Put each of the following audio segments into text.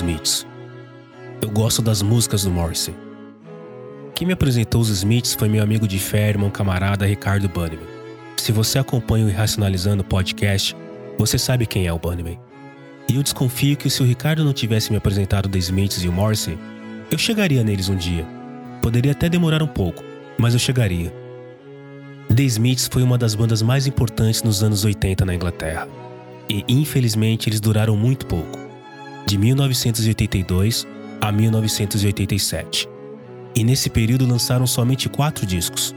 Smiths. Eu gosto das músicas do Morrissey. Quem me apresentou os Smiths foi meu amigo de fé, irmão camarada Ricardo Bannerman. Se você acompanha o Irracionalizando podcast, você sabe quem é o Bannerman. E eu desconfio que se o Ricardo não tivesse me apresentado The Smiths e o Morrissey, eu chegaria neles um dia. Poderia até demorar um pouco, mas eu chegaria. The Smiths foi uma das bandas mais importantes nos anos 80 na Inglaterra. E infelizmente eles duraram muito pouco de 1982 a 1987. E nesse período lançaram somente quatro discos: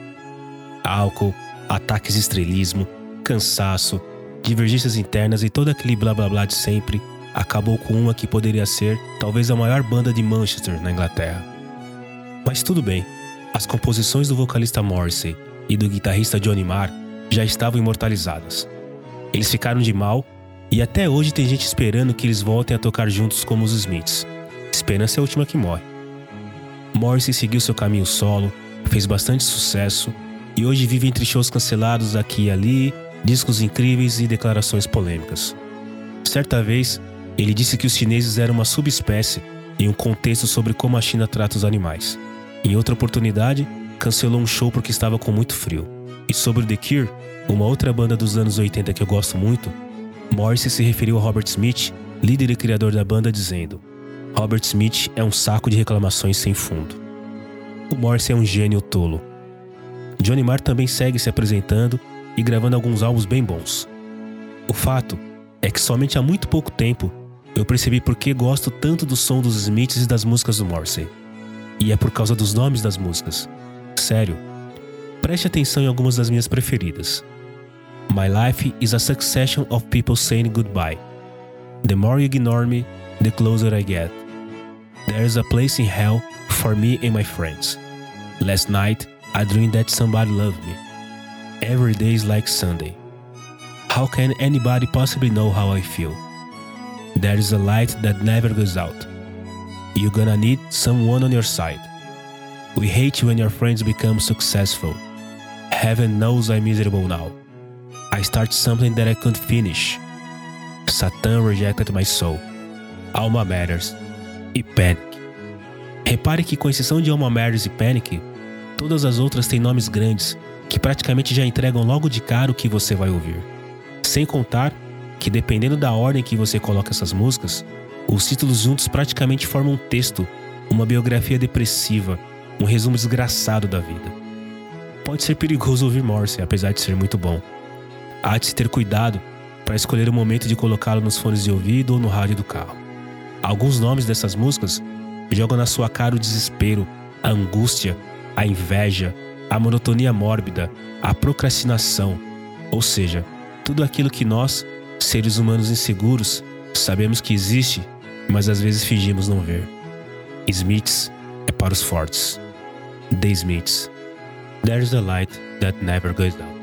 álcool, ataques de estrelismo, cansaço, divergências internas e todo aquele blá blá blá de sempre. Acabou com uma que poderia ser talvez a maior banda de Manchester na Inglaterra. Mas tudo bem, as composições do vocalista Morrissey e do guitarrista Johnny Marr já estavam imortalizadas. Eles ficaram de mal e até hoje tem gente esperando que eles voltem a tocar juntos como os Smiths. Esperança é a última que morre. Morrissey seguiu seu caminho solo, fez bastante sucesso e hoje vive entre shows cancelados aqui e ali, discos incríveis e declarações polêmicas. Certa vez, ele disse que os chineses eram uma subespécie em um contexto sobre como a China trata os animais. Em outra oportunidade, cancelou um show porque estava com muito frio. E sobre The Cure, uma outra banda dos anos 80 que eu gosto muito, Morrissey se referiu a Robert Smith, líder e criador da banda, dizendo: Robert Smith é um saco de reclamações sem fundo. O Morrissey é um gênio tolo. Johnny Marr também segue se apresentando e gravando alguns álbuns bem bons. O fato é que somente há muito pouco tempo eu percebi por que gosto tanto do som dos Smiths e das músicas do Morrissey. E é por causa dos nomes das músicas. Sério. Preste atenção em algumas das minhas preferidas. My life is a succession of people saying goodbye. The more you ignore me, the closer I get. There is a place in hell for me and my friends. Last night, I dreamed that somebody loved me. Every day is like Sunday. How can anybody possibly know how I feel? There is a light that never goes out. You're gonna need someone on your side. We hate you when your friends become successful. Heaven knows I'm miserable now. I start something that I couldn't finish. Satan rejected my soul. Alma Matters e Panic. Repare que, com exceção de Alma Matters e Panic, todas as outras têm nomes grandes que praticamente já entregam logo de cara o que você vai ouvir. Sem contar que, dependendo da ordem que você coloca essas músicas, os títulos juntos praticamente formam um texto, uma biografia depressiva, um resumo desgraçado da vida. Pode ser perigoso ouvir Morse, apesar de ser muito bom há de se ter cuidado para escolher o momento de colocá-lo nos fones de ouvido ou no rádio do carro. Alguns nomes dessas músicas jogam na sua cara o desespero, a angústia, a inveja, a monotonia mórbida, a procrastinação, ou seja, tudo aquilo que nós, seres humanos inseguros, sabemos que existe, mas às vezes fingimos não ver. Smiths é para os fortes. The Smiths. There's a light that never goes down.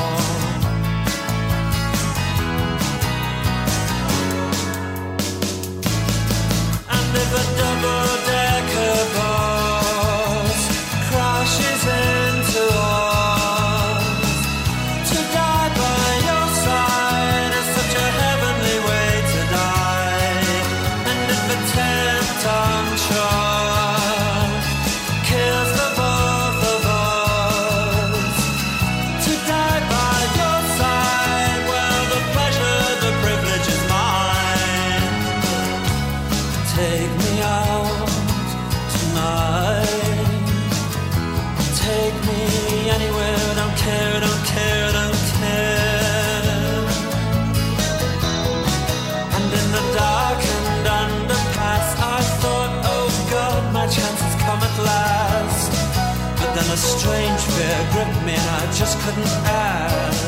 Just couldn't ask.